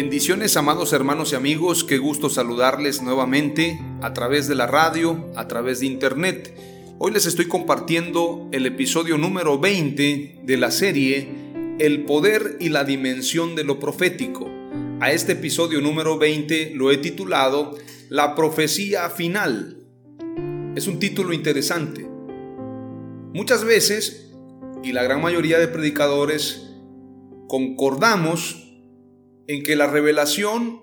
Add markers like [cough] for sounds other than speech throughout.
Bendiciones, amados hermanos y amigos, qué gusto saludarles nuevamente a través de la radio, a través de internet. Hoy les estoy compartiendo el episodio número 20 de la serie El poder y la dimensión de lo profético. A este episodio número 20 lo he titulado La profecía final. Es un título interesante. Muchas veces, y la gran mayoría de predicadores, concordamos en que la revelación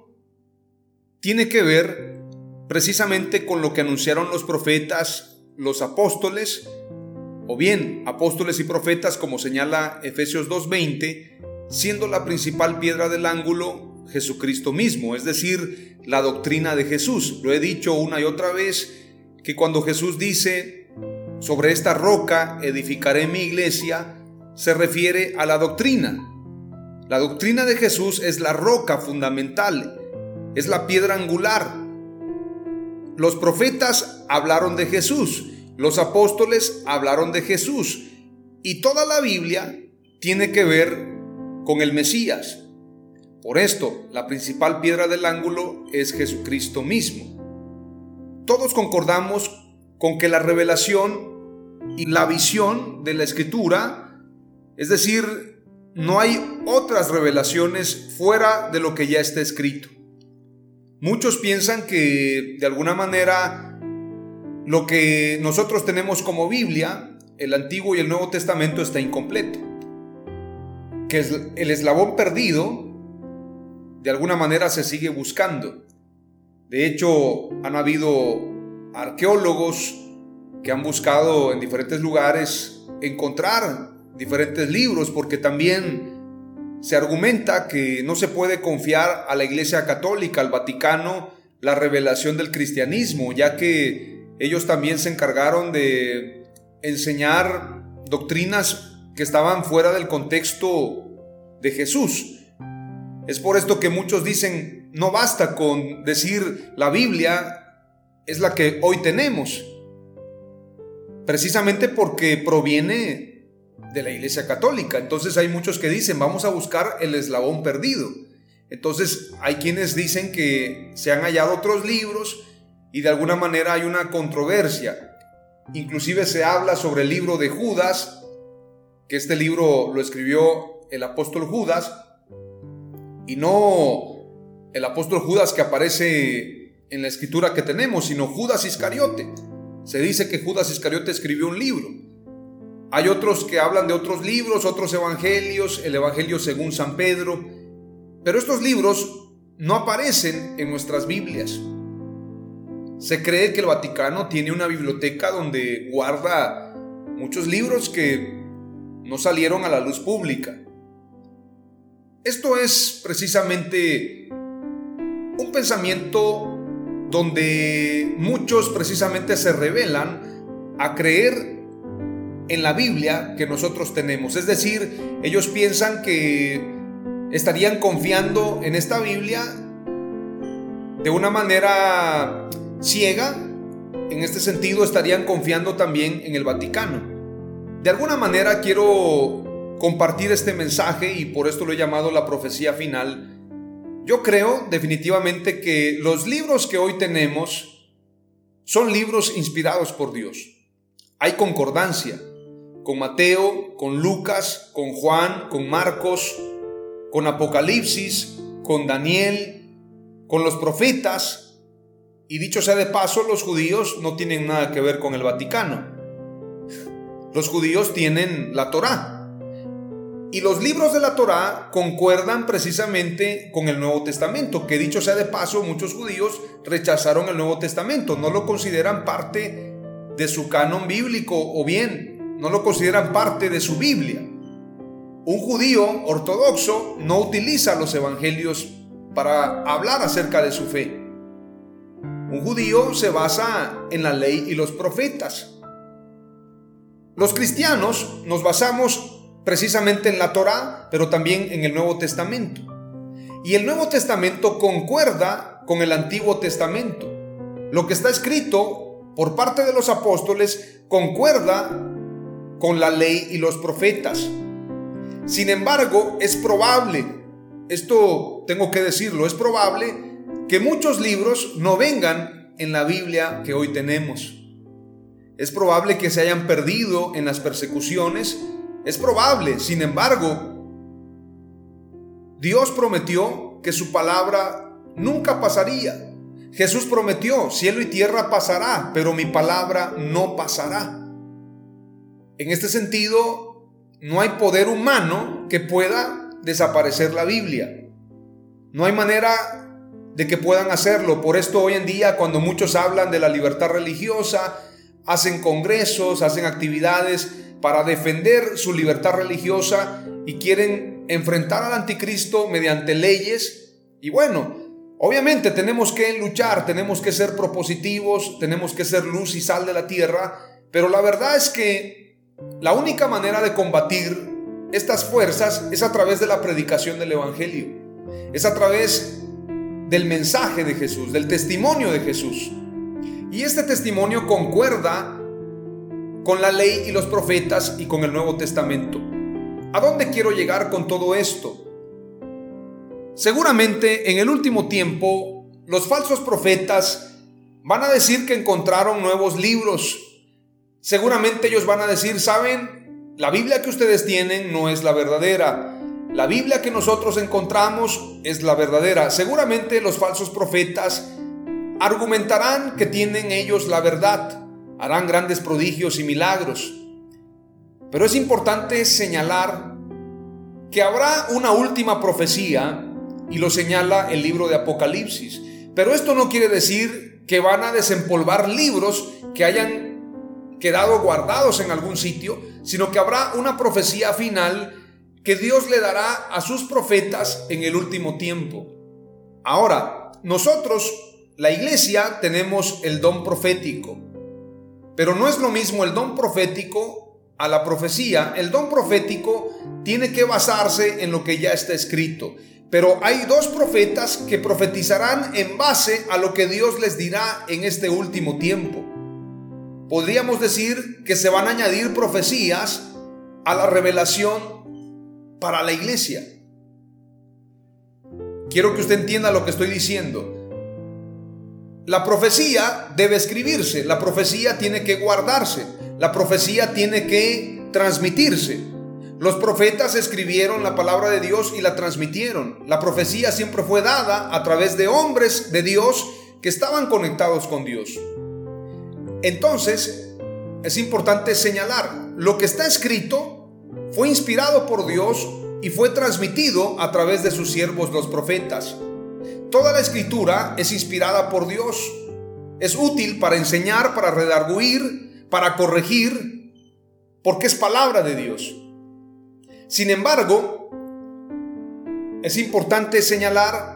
tiene que ver precisamente con lo que anunciaron los profetas, los apóstoles, o bien apóstoles y profetas como señala Efesios 2.20, siendo la principal piedra del ángulo Jesucristo mismo, es decir, la doctrina de Jesús. Lo he dicho una y otra vez, que cuando Jesús dice, sobre esta roca edificaré mi iglesia, se refiere a la doctrina, la doctrina de Jesús es la roca fundamental, es la piedra angular. Los profetas hablaron de Jesús, los apóstoles hablaron de Jesús y toda la Biblia tiene que ver con el Mesías. Por esto, la principal piedra del ángulo es Jesucristo mismo. Todos concordamos con que la revelación y la visión de la escritura, es decir, no hay otras revelaciones fuera de lo que ya está escrito. Muchos piensan que de alguna manera lo que nosotros tenemos como Biblia, el Antiguo y el Nuevo Testamento está incompleto. Que el eslabón perdido de alguna manera se sigue buscando. De hecho, han habido arqueólogos que han buscado en diferentes lugares encontrar diferentes libros porque también se argumenta que no se puede confiar a la Iglesia Católica, al Vaticano, la revelación del cristianismo, ya que ellos también se encargaron de enseñar doctrinas que estaban fuera del contexto de Jesús. Es por esto que muchos dicen, no basta con decir la Biblia es la que hoy tenemos, precisamente porque proviene de la Iglesia Católica. Entonces hay muchos que dicen, vamos a buscar el eslabón perdido. Entonces hay quienes dicen que se han hallado otros libros y de alguna manera hay una controversia. Inclusive se habla sobre el libro de Judas, que este libro lo escribió el apóstol Judas, y no el apóstol Judas que aparece en la escritura que tenemos, sino Judas Iscariote. Se dice que Judas Iscariote escribió un libro. Hay otros que hablan de otros libros, otros evangelios, el Evangelio según San Pedro, pero estos libros no aparecen en nuestras Biblias. Se cree que el Vaticano tiene una biblioteca donde guarda muchos libros que no salieron a la luz pública. Esto es precisamente un pensamiento donde muchos precisamente se revelan a creer en la Biblia que nosotros tenemos. Es decir, ellos piensan que estarían confiando en esta Biblia de una manera ciega. En este sentido, estarían confiando también en el Vaticano. De alguna manera quiero compartir este mensaje y por esto lo he llamado la profecía final, Yo creo definitivamente que los libros que hoy tenemos son libros inspirados por Dios. Hay concordancia con Mateo, con Lucas, con Juan, con Marcos, con Apocalipsis, con Daniel, con los profetas. Y dicho sea de paso, los judíos no tienen nada que ver con el Vaticano. Los judíos tienen la Torá. Y los libros de la Torá concuerdan precisamente con el Nuevo Testamento, que dicho sea de paso, muchos judíos rechazaron el Nuevo Testamento, no lo consideran parte de su canon bíblico o bien no lo consideran parte de su Biblia. Un judío ortodoxo no utiliza los evangelios para hablar acerca de su fe. Un judío se basa en la ley y los profetas. Los cristianos nos basamos precisamente en la Torá, pero también en el Nuevo Testamento. Y el Nuevo Testamento concuerda con el Antiguo Testamento. Lo que está escrito por parte de los apóstoles concuerda con la ley y los profetas. Sin embargo, es probable, esto tengo que decirlo, es probable que muchos libros no vengan en la Biblia que hoy tenemos. Es probable que se hayan perdido en las persecuciones es probable, sin embargo, Dios prometió que su palabra nunca pasaría. Jesús prometió, cielo y tierra pasará, pero mi palabra no pasará. En este sentido, no hay poder humano que pueda desaparecer la Biblia. No hay manera de que puedan hacerlo. Por esto hoy en día, cuando muchos hablan de la libertad religiosa, hacen congresos, hacen actividades para defender su libertad religiosa y quieren enfrentar al anticristo mediante leyes. Y bueno, obviamente tenemos que luchar, tenemos que ser propositivos, tenemos que ser luz y sal de la tierra, pero la verdad es que la única manera de combatir estas fuerzas es a través de la predicación del Evangelio, es a través del mensaje de Jesús, del testimonio de Jesús. Y este testimonio concuerda con la ley y los profetas y con el Nuevo Testamento. ¿A dónde quiero llegar con todo esto? Seguramente en el último tiempo los falsos profetas van a decir que encontraron nuevos libros. Seguramente ellos van a decir, ¿saben? La Biblia que ustedes tienen no es la verdadera. La Biblia que nosotros encontramos es la verdadera. Seguramente los falsos profetas argumentarán que tienen ellos la verdad harán grandes prodigios y milagros. Pero es importante señalar que habrá una última profecía y lo señala el libro de Apocalipsis. Pero esto no quiere decir que van a desempolvar libros que hayan quedado guardados en algún sitio, sino que habrá una profecía final que Dios le dará a sus profetas en el último tiempo. Ahora, nosotros, la iglesia, tenemos el don profético. Pero no es lo mismo el don profético a la profecía. El don profético tiene que basarse en lo que ya está escrito. Pero hay dos profetas que profetizarán en base a lo que Dios les dirá en este último tiempo. Podríamos decir que se van a añadir profecías a la revelación para la iglesia. Quiero que usted entienda lo que estoy diciendo. La profecía debe escribirse, la profecía tiene que guardarse, la profecía tiene que transmitirse. Los profetas escribieron la palabra de Dios y la transmitieron. La profecía siempre fue dada a través de hombres de Dios que estaban conectados con Dios. Entonces, es importante señalar, lo que está escrito fue inspirado por Dios y fue transmitido a través de sus siervos los profetas. Toda la escritura es inspirada por Dios. Es útil para enseñar, para redarguir, para corregir, porque es palabra de Dios. Sin embargo, es importante señalar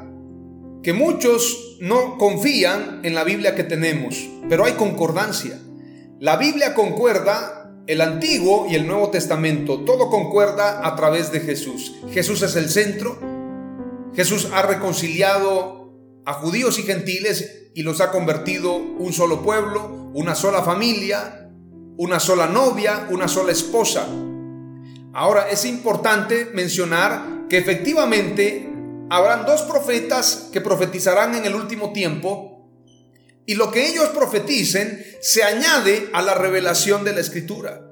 que muchos no confían en la Biblia que tenemos, pero hay concordancia. La Biblia concuerda el Antiguo y el Nuevo Testamento, todo concuerda a través de Jesús. Jesús es el centro, Jesús ha reconciliado a judíos y gentiles y los ha convertido un solo pueblo, una sola familia, una sola novia, una sola esposa. Ahora es importante mencionar que efectivamente habrán dos profetas que profetizarán en el último tiempo y lo que ellos profeticen se añade a la revelación de la escritura.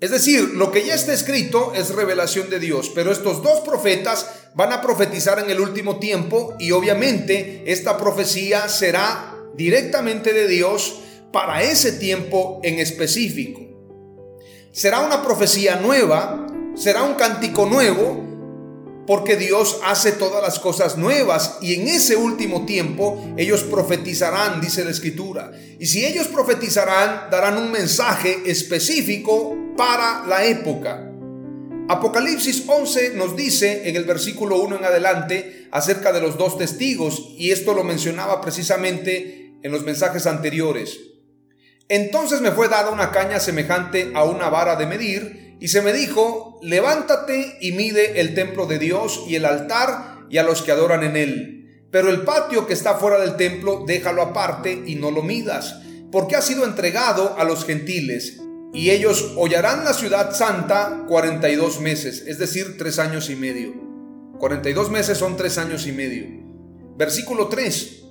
Es decir, lo que ya está escrito es revelación de Dios, pero estos dos profetas van a profetizar en el último tiempo y obviamente esta profecía será directamente de Dios para ese tiempo en específico. Será una profecía nueva, será un cántico nuevo, porque Dios hace todas las cosas nuevas y en ese último tiempo ellos profetizarán, dice la escritura. Y si ellos profetizarán, darán un mensaje específico para la época. Apocalipsis 11 nos dice en el versículo 1 en adelante acerca de los dos testigos y esto lo mencionaba precisamente en los mensajes anteriores. Entonces me fue dada una caña semejante a una vara de medir, y se me dijo, levántate y mide el templo de Dios y el altar y a los que adoran en él. Pero el patio que está fuera del templo, déjalo aparte y no lo midas, porque ha sido entregado a los gentiles, y ellos hollarán la ciudad santa 42 meses, es decir, tres años y medio. 42 meses son tres años y medio. Versículo 3.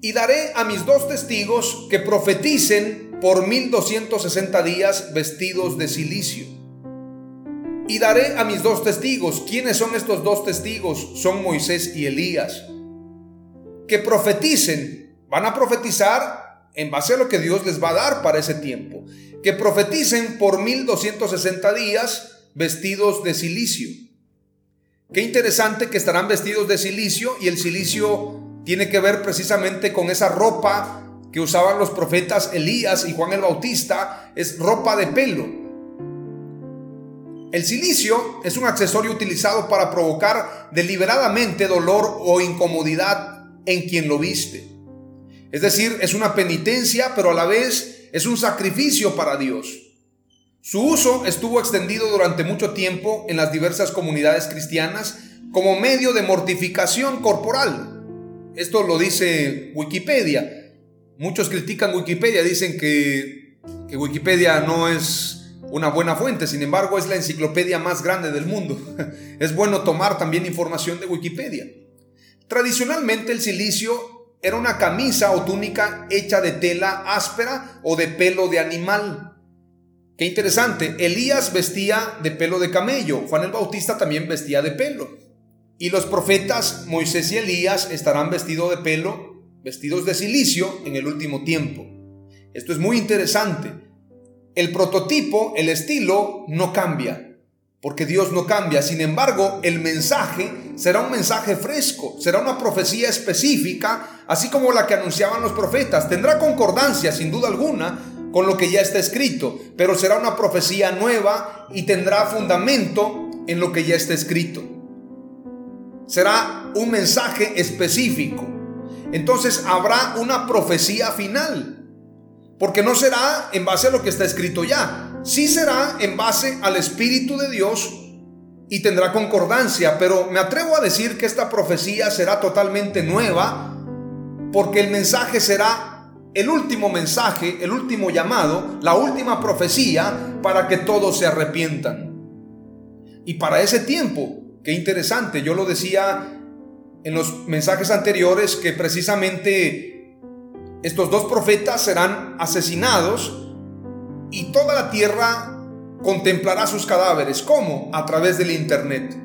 Y daré a mis dos testigos que profeticen por 1260 días vestidos de silicio. Y daré a mis dos testigos. ¿Quiénes son estos dos testigos? Son Moisés y Elías. Que profeticen. Van a profetizar en base a lo que Dios les va a dar para ese tiempo. Que profeticen por 1260 días vestidos de silicio. Qué interesante que estarán vestidos de silicio y el silicio tiene que ver precisamente con esa ropa que usaban los profetas Elías y Juan el Bautista es ropa de pelo. El silicio es un accesorio utilizado para provocar deliberadamente dolor o incomodidad en quien lo viste. Es decir, es una penitencia, pero a la vez es un sacrificio para Dios. Su uso estuvo extendido durante mucho tiempo en las diversas comunidades cristianas como medio de mortificación corporal. Esto lo dice Wikipedia. Muchos critican Wikipedia, dicen que, Wikipedia no es una buena fuente, sin embargo es la enciclopedia más grande del mundo. [laughs] Es bueno tomar también información de Wikipedia. Tradicionalmente el silicio era una camisa o túnica hecha de tela áspera o de pelo de animal. Qué interesante, Elías vestía de pelo de camello, Juan el Bautista también vestía de pelo. Y los profetas Moisés y Elías estarán vestidos de pelo vestidos de silicio en el último tiempo. Esto es muy interesante. El prototipo, el estilo, no cambia, porque Dios no cambia. Sin embargo, el mensaje será un mensaje fresco, será una profecía específica, así como la que anunciaban los profetas. Tendrá concordancia, sin duda alguna, con lo que ya está escrito, pero será una profecía nueva y tendrá fundamento en lo que ya está escrito. Será un mensaje específico entonces habrá una profecía final. Porque no será en base a lo que está escrito ya. Sí será en base al Espíritu de Dios y tendrá concordancia. Pero me atrevo a decir que esta profecía será totalmente nueva porque el mensaje será el último mensaje, el último llamado, la última profecía para que todos se arrepientan. Y para ese tiempo, qué interesante, yo lo decía en los mensajes anteriores que precisamente estos dos profetas serán asesinados y toda la tierra contemplará sus cadáveres. ¿Cómo? A través del Internet.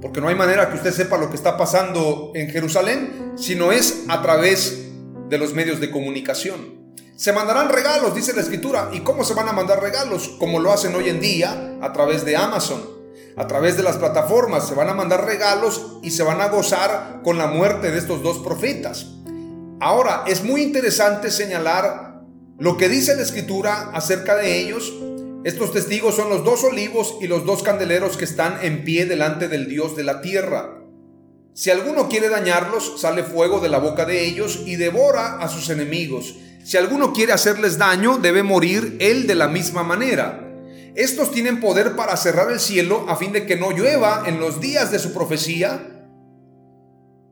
Porque no hay manera que usted sepa lo que está pasando en Jerusalén, sino es a través de los medios de comunicación. Se mandarán regalos, dice la escritura. ¿Y cómo se van a mandar regalos? Como lo hacen hoy en día a través de Amazon a través de las plataformas, se van a mandar regalos y se van a gozar con la muerte de estos dos profetas. Ahora, es muy interesante señalar lo que dice la escritura acerca de ellos. Estos testigos son los dos olivos y los dos candeleros que están en pie delante del Dios de la tierra. Si alguno quiere dañarlos, sale fuego de la boca de ellos y devora a sus enemigos. Si alguno quiere hacerles daño, debe morir él de la misma manera. Estos tienen poder para cerrar el cielo a fin de que no llueva en los días de su profecía.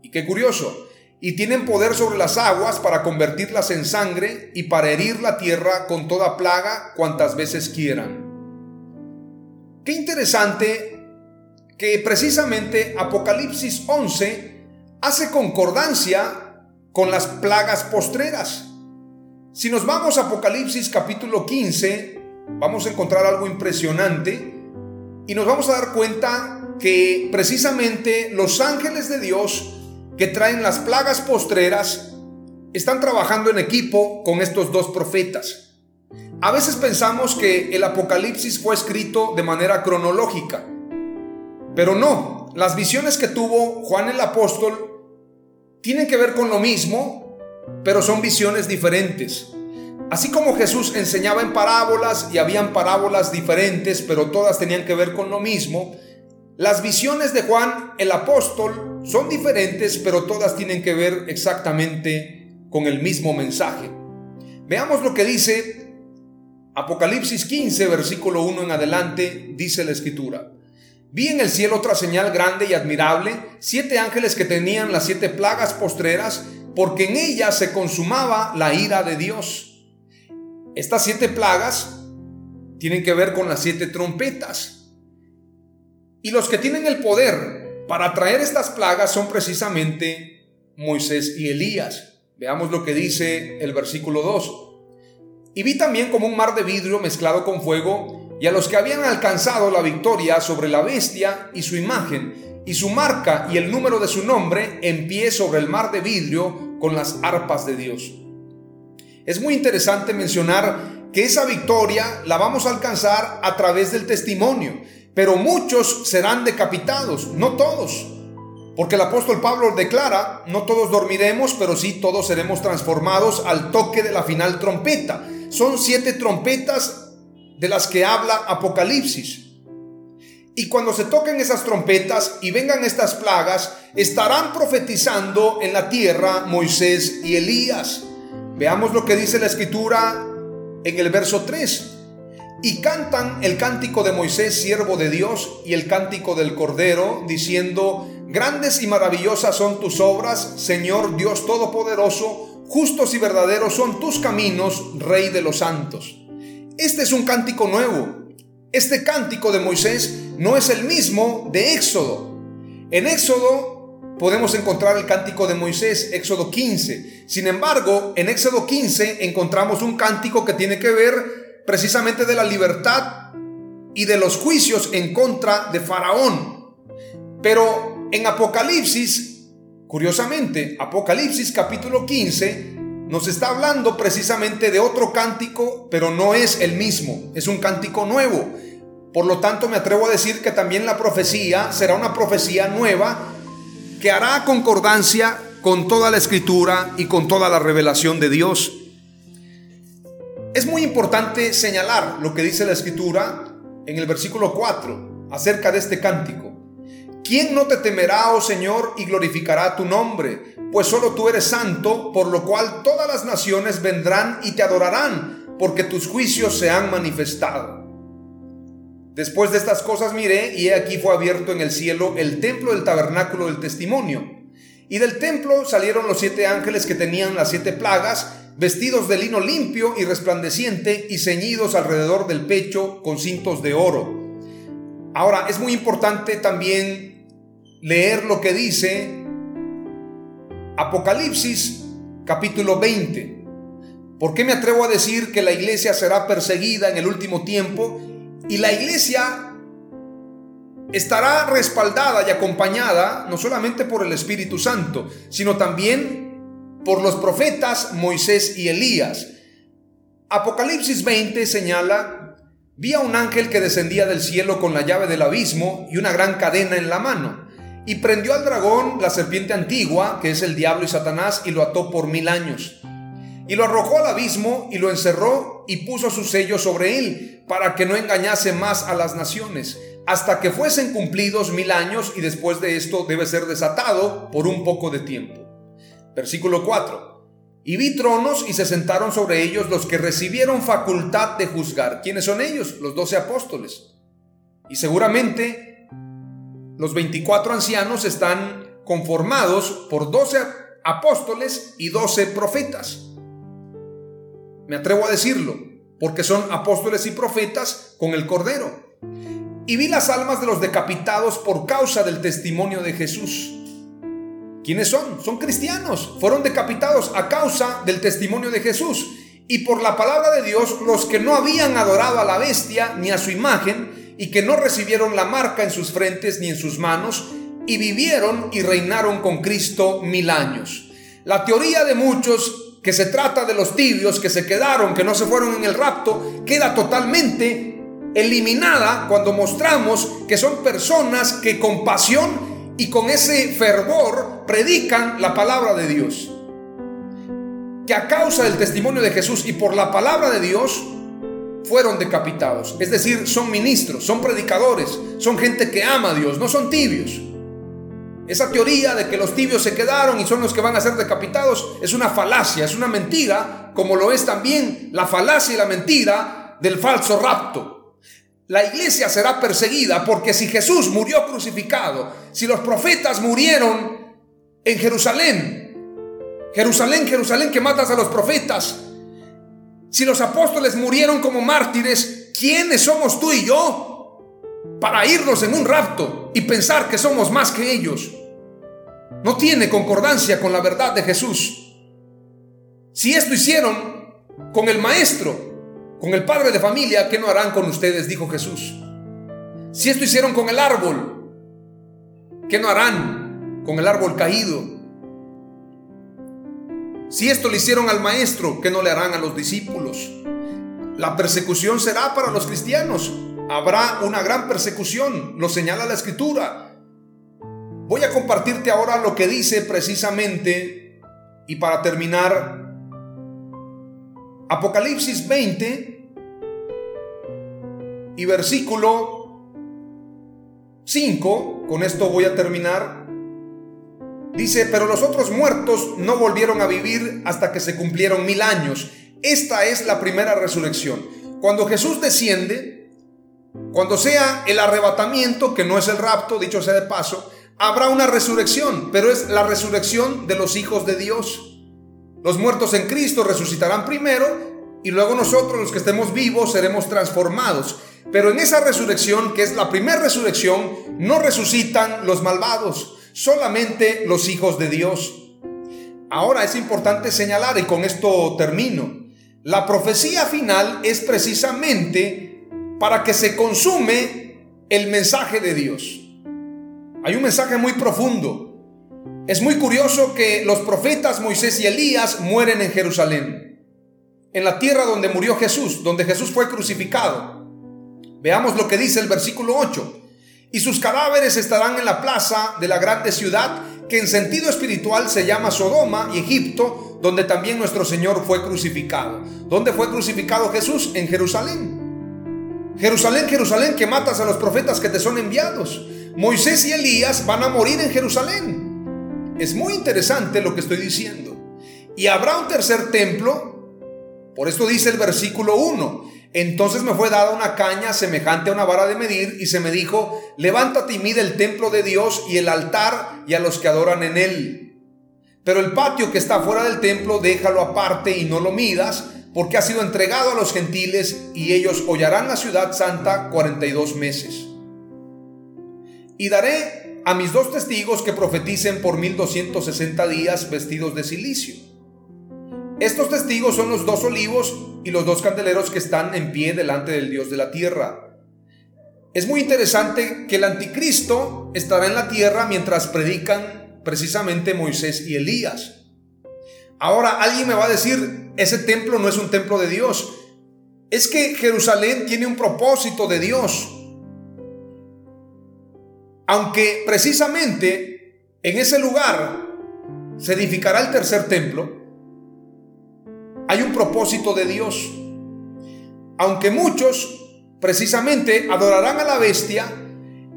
Y qué curioso. Y tienen poder sobre las aguas para convertirlas en sangre y para herir la tierra con toda plaga cuantas veces quieran. Qué interesante que precisamente Apocalipsis 11 hace concordancia con las plagas postreras. Si nos vamos a Apocalipsis capítulo 15, vamos a encontrar algo impresionante y nos vamos a dar cuenta que precisamente los ángeles de Dios que traen las plagas postreras están trabajando en equipo con estos dos profetas. A veces pensamos que el Apocalipsis fue escrito de manera cronológica, pero no, las visiones que tuvo Juan el apóstol tienen que ver con lo mismo, pero son visiones diferentes. Así como Jesús enseñaba en parábolas y habían parábolas diferentes, pero todas tenían que ver con lo mismo, las visiones de Juan el apóstol son diferentes, pero todas tienen que ver exactamente con el mismo mensaje. Veamos lo que dice Apocalipsis 15, versículo 1 en adelante, dice la escritura. Vi en el cielo otra señal grande y admirable, siete ángeles que tenían las siete plagas postreras, porque en ellas se consumaba la ira de Dios. Estas siete plagas tienen que ver con las siete trompetas. Y los que tienen el poder para traer estas plagas son precisamente Moisés y Elías. Veamos lo que dice el versículo 2. Y vi también como un mar de vidrio mezclado con fuego, y a los que habían alcanzado la victoria sobre la bestia y su imagen, y su marca y el número de su nombre, en pie sobre el mar de vidrio con las arpas de Dios. Es muy interesante mencionar que esa victoria la vamos a alcanzar a través del testimonio, pero muchos serán decapitados, no todos. Porque el apóstol Pablo declara, no todos dormiremos, pero sí todos seremos transformados al toque de la final trompeta. Son siete trompetas de las que habla Apocalipsis. Y cuando se toquen esas trompetas y vengan estas plagas, estarán profetizando en la tierra Moisés y Elías. Veamos lo que dice la escritura en el verso 3. Y cantan el cántico de Moisés, siervo de Dios, y el cántico del Cordero, diciendo, Grandes y maravillosas son tus obras, Señor Dios Todopoderoso, justos y verdaderos son tus caminos, Rey de los santos. Este es un cántico nuevo. Este cántico de Moisés no es el mismo de Éxodo. En Éxodo podemos encontrar el cántico de Moisés, Éxodo 15. Sin embargo, en Éxodo 15 encontramos un cántico que tiene que ver precisamente de la libertad y de los juicios en contra de Faraón. Pero en Apocalipsis, curiosamente, Apocalipsis capítulo 15 nos está hablando precisamente de otro cántico, pero no es el mismo, es un cántico nuevo. Por lo tanto, me atrevo a decir que también la profecía será una profecía nueva que hará concordancia con toda la escritura y con toda la revelación de Dios. Es muy importante señalar lo que dice la escritura en el versículo 4 acerca de este cántico. ¿Quién no te temerá, oh Señor, y glorificará tu nombre? Pues solo tú eres santo, por lo cual todas las naciones vendrán y te adorarán, porque tus juicios se han manifestado. Después de estas cosas miré y he aquí fue abierto en el cielo el templo del tabernáculo del testimonio. Y del templo salieron los siete ángeles que tenían las siete plagas, vestidos de lino limpio y resplandeciente y ceñidos alrededor del pecho con cintos de oro. Ahora, es muy importante también leer lo que dice Apocalipsis capítulo 20. ¿Por qué me atrevo a decir que la iglesia será perseguida en el último tiempo? Y la iglesia estará respaldada y acompañada no solamente por el Espíritu Santo, sino también por los profetas Moisés y Elías. Apocalipsis 20 señala, vi a un ángel que descendía del cielo con la llave del abismo y una gran cadena en la mano, y prendió al dragón, la serpiente antigua, que es el diablo y Satanás, y lo ató por mil años y lo arrojó al abismo y lo encerró y puso su sello sobre él para que no engañase más a las naciones, hasta que fuesen cumplidos mil años y después de esto debe ser desatado por un poco de tiempo. Versículo 4. Y vi tronos y se sentaron sobre ellos los que recibieron facultad de juzgar. ¿Quiénes son ellos? Los doce apóstoles. Y seguramente los 24 ancianos están conformados por doce apóstoles y doce profetas. Me atrevo a decirlo, porque son apóstoles y profetas con el Cordero. y vi las almas de los decapitados por causa del testimonio de Jesús. ¿Quiénes son? Son cristianos. Fueron decapitados a causa del testimonio de Jesús. Y por la palabra de Dios, los que no habían adorado a la bestia ni a su imagen, y que no recibieron la marca en sus frentes ni en sus manos, y vivieron y reinaron con Cristo mil años. La teoría de muchos que se trata de los tibios que se quedaron, que no se fueron en el rapto, queda totalmente eliminada cuando mostramos que son personas que con pasión y con ese fervor predican la palabra de Dios. Que a causa del testimonio de Jesús y por la palabra de Dios fueron decapitados. Es decir, son ministros, son predicadores, son gente que ama a Dios, no son tibios. Esa teoría de que los tibios se quedaron y son los que van a ser decapitados es una falacia, es una mentira, como lo es también la falacia y la mentira del falso rapto. La iglesia será perseguida porque si Jesús murió crucificado, si los profetas murieron en Jerusalén, Jerusalén, Jerusalén que matas a los profetas, si los apóstoles murieron como mártires, ¿quiénes somos tú y yo para irnos en un rapto y pensar que somos más que ellos? No tiene concordancia con la verdad de Jesús. Si esto hicieron con el maestro, con el padre de familia, ¿qué no harán con ustedes? Dijo Jesús. Si esto hicieron con el árbol, ¿qué no harán con el árbol caído? Si esto le hicieron al maestro, ¿qué no le harán a los discípulos? La persecución será para los cristianos. Habrá una gran persecución, lo señala la escritura. Voy a compartirte ahora lo que dice precisamente, y para terminar, Apocalipsis 20 y versículo 5, con esto voy a terminar, dice, pero los otros muertos no volvieron a vivir hasta que se cumplieron mil años. Esta es la primera resurrección. Cuando Jesús desciende, cuando sea el arrebatamiento, que no es el rapto, dicho sea de paso, habrá una resurrección, pero es la resurrección de los hijos de Dios. Los muertos en Cristo resucitarán primero y luego nosotros los que estemos vivos seremos transformados. Pero en esa resurrección, que es la primera resurrección, no resucitan los malvados, solamente los hijos de Dios. Ahora es importante señalar, y con esto termino, la profecía final es precisamente para que se consume el mensaje de Dios. Hay un mensaje muy profundo es muy curioso que los profetas Moisés y Elías mueren en Jerusalén, en la tierra donde murió Jesús, donde Jesús fue crucificado. Veamos lo que dice el versículo 8. Y sus cadáveres estarán en la plaza de la grande ciudad, que en sentido espiritual se llama Sodoma y Egipto, donde también nuestro Señor fue crucificado. ¿Dónde fue crucificado Jesús? En Jerusalén. Jerusalén, Jerusalén, que matas a los profetas que te son enviados. Moisés y Elías van a morir en Jerusalén. Es muy interesante lo que estoy diciendo. Y habrá un tercer templo, por esto dice el versículo 1. Entonces me fue dada una caña semejante a una vara de medir y se me dijo, levántate y mide el templo de Dios y el altar y a los que adoran en él. Pero el patio que está fuera del templo déjalo aparte y no lo midas, porque ha sido entregado a los gentiles y ellos hollarán la ciudad santa 42 meses. Y daré a mis dos testigos que profeticen por 1260 días vestidos de silicio. Estos testigos son los dos olivos y los dos candeleros que están en pie delante del Dios de la tierra. Es muy interesante que el anticristo estará en la tierra mientras predican precisamente Moisés y Elías. Ahora alguien me va a decir, ese templo no es un templo de Dios. Es que Jerusalén tiene un propósito de Dios. Aunque precisamente en ese lugar se edificará el tercer templo, hay un propósito de Dios. Aunque muchos precisamente adorarán a la bestia,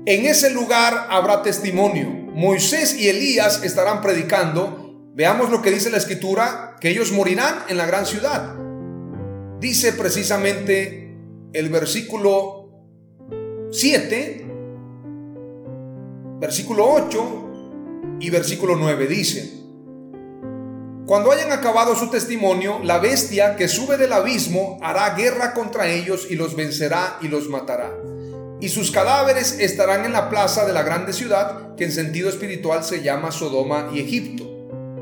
en ese lugar habrá testimonio. Moisés y Elías estarán predicando. Veamos lo que dice la escritura, que ellos morirán en la gran ciudad. Dice precisamente el versículo 7 versículo 8 y versículo 9 dice, cuando hayan acabado su testimonio, la bestia que sube del abismo hará guerra contra ellos y los vencerá y los matará. y sus cadáveres estarán en la plaza de la grande ciudad, que en sentido espiritual se llama Sodoma y Egipto,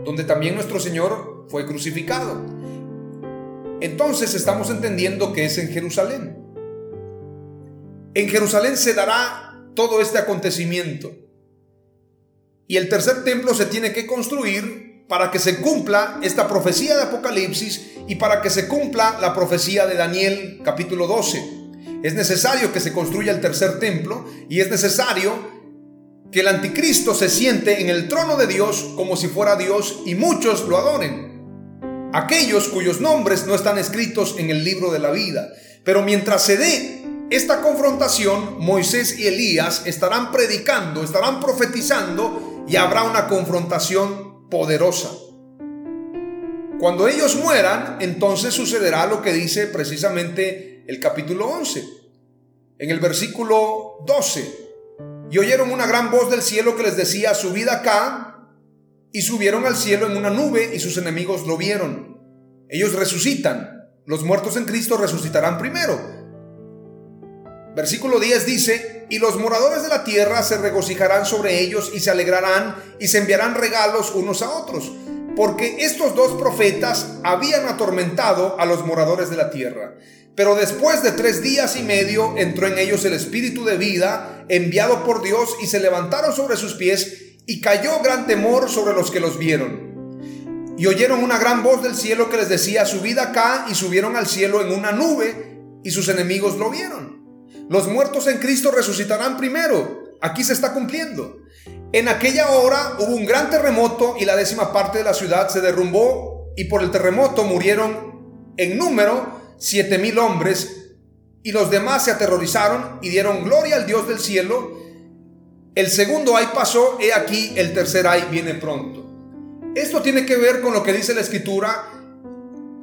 donde también nuestro Señor fue crucificado. Entonces estamos entendiendo que es en Jerusalén. En Jerusalén se dará todo este acontecimiento. Y el tercer templo se tiene que construir para que se cumpla esta profecía de Apocalipsis y para que se cumpla la profecía de Daniel capítulo 12. Es necesario que se construya el tercer templo y es necesario que el anticristo se siente en el trono de Dios como si fuera Dios y muchos lo adoren. Aquellos cuyos nombres no están escritos en el libro de la vida. Pero mientras se dé esta confrontación, Moisés y Elías estarán predicando, estarán profetizando y habrá una confrontación poderosa. Cuando ellos mueran, entonces sucederá lo que dice precisamente el capítulo 11. En el versículo 12, y oyeron una gran voz del cielo que les decía, subid acá, y subieron al cielo en una nube y sus enemigos lo vieron. Ellos resucitan, los muertos en Cristo resucitarán primero. Versículo 10 dice, y los moradores de la tierra se regocijarán sobre ellos y se alegrarán y se enviarán regalos unos a otros porque estos dos profetas habían atormentado a los moradores de la tierra. Pero después de tres días y medio entró en ellos el espíritu de vida enviado por Dios y se levantaron sobre sus pies y cayó gran temor sobre los que los vieron. Y oyeron una gran voz del cielo que les decía, subid acá y subieron al cielo en una nube y sus enemigos lo vieron. Los muertos en Cristo resucitarán primero. Aquí se está cumpliendo. En aquella hora hubo un gran terremoto y la décima parte de la ciudad se derrumbó y por el terremoto murieron en número siete mil hombres y los demás se aterrorizaron y dieron gloria al Dios del cielo. El segundo ay pasó, he aquí el tercer ay viene pronto. Esto tiene que ver con lo que dice la escritura,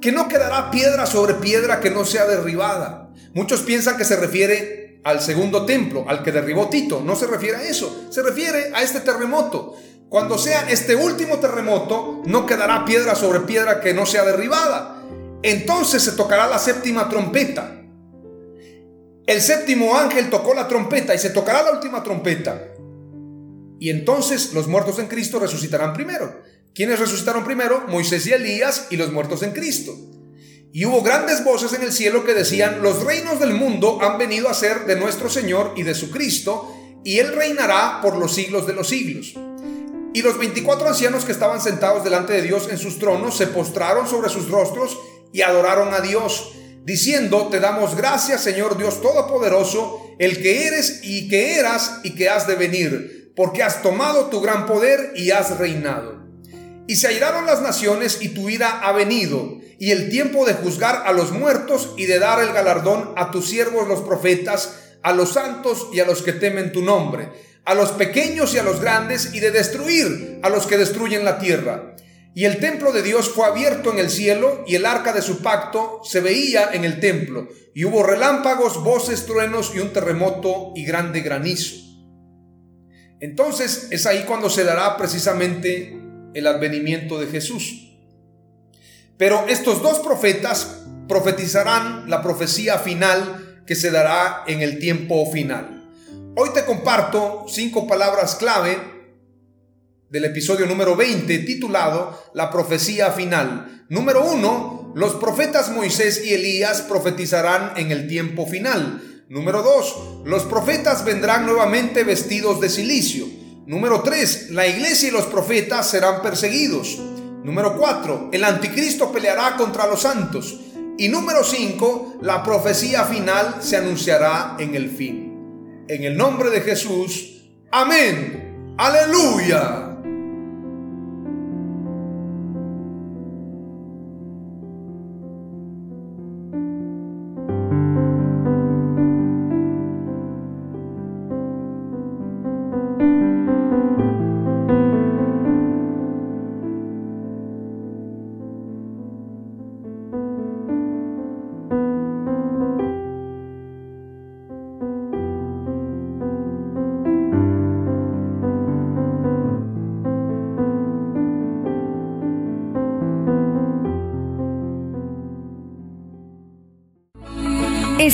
que no quedará piedra sobre piedra que no sea derribada. Muchos piensan que se refiere al segundo templo, al que derribó Tito. No se refiere a eso, se refiere a este terremoto. Cuando sea este último terremoto, no quedará piedra sobre piedra que no sea derribada. Entonces se tocará la séptima trompeta. El séptimo ángel tocó la trompeta y se tocará la última trompeta. Y entonces los muertos en Cristo resucitarán primero. ¿Quiénes resucitaron primero? Moisés y Elías y los muertos en Cristo. Y hubo grandes voces en el cielo que decían, los reinos del mundo han venido a ser de nuestro Señor y de su Cristo, y Él reinará por los siglos de los siglos. Y los veinticuatro ancianos que estaban sentados delante de Dios en sus tronos se postraron sobre sus rostros y adoraron a Dios, diciendo, te damos gracias Señor Dios Todopoderoso, el que eres y que eras y que has de venir, porque has tomado tu gran poder y has reinado. Y se airaron las naciones y tu ira ha venido y el tiempo de juzgar a los muertos y de dar el galardón a tus siervos los profetas, a los santos y a los que temen tu nombre, a los pequeños y a los grandes, y de destruir a los que destruyen la tierra. Y el templo de Dios fue abierto en el cielo, y el arca de su pacto se veía en el templo, y hubo relámpagos, voces, truenos y un terremoto y grande granizo. Entonces es ahí cuando se dará precisamente el advenimiento de Jesús. Pero estos dos profetas profetizarán la profecía final que se dará en el tiempo final. Hoy te comparto cinco palabras clave del episodio número 20 titulado La profecía final. Número uno, los profetas Moisés y Elías profetizarán en el tiempo final. Número dos, los profetas vendrán nuevamente vestidos de silicio. Número tres, la iglesia y los profetas serán perseguidos. Número 4. El anticristo peleará contra los santos. Y número 5. La profecía final se anunciará en el fin. En el nombre de Jesús. Amén. Aleluya.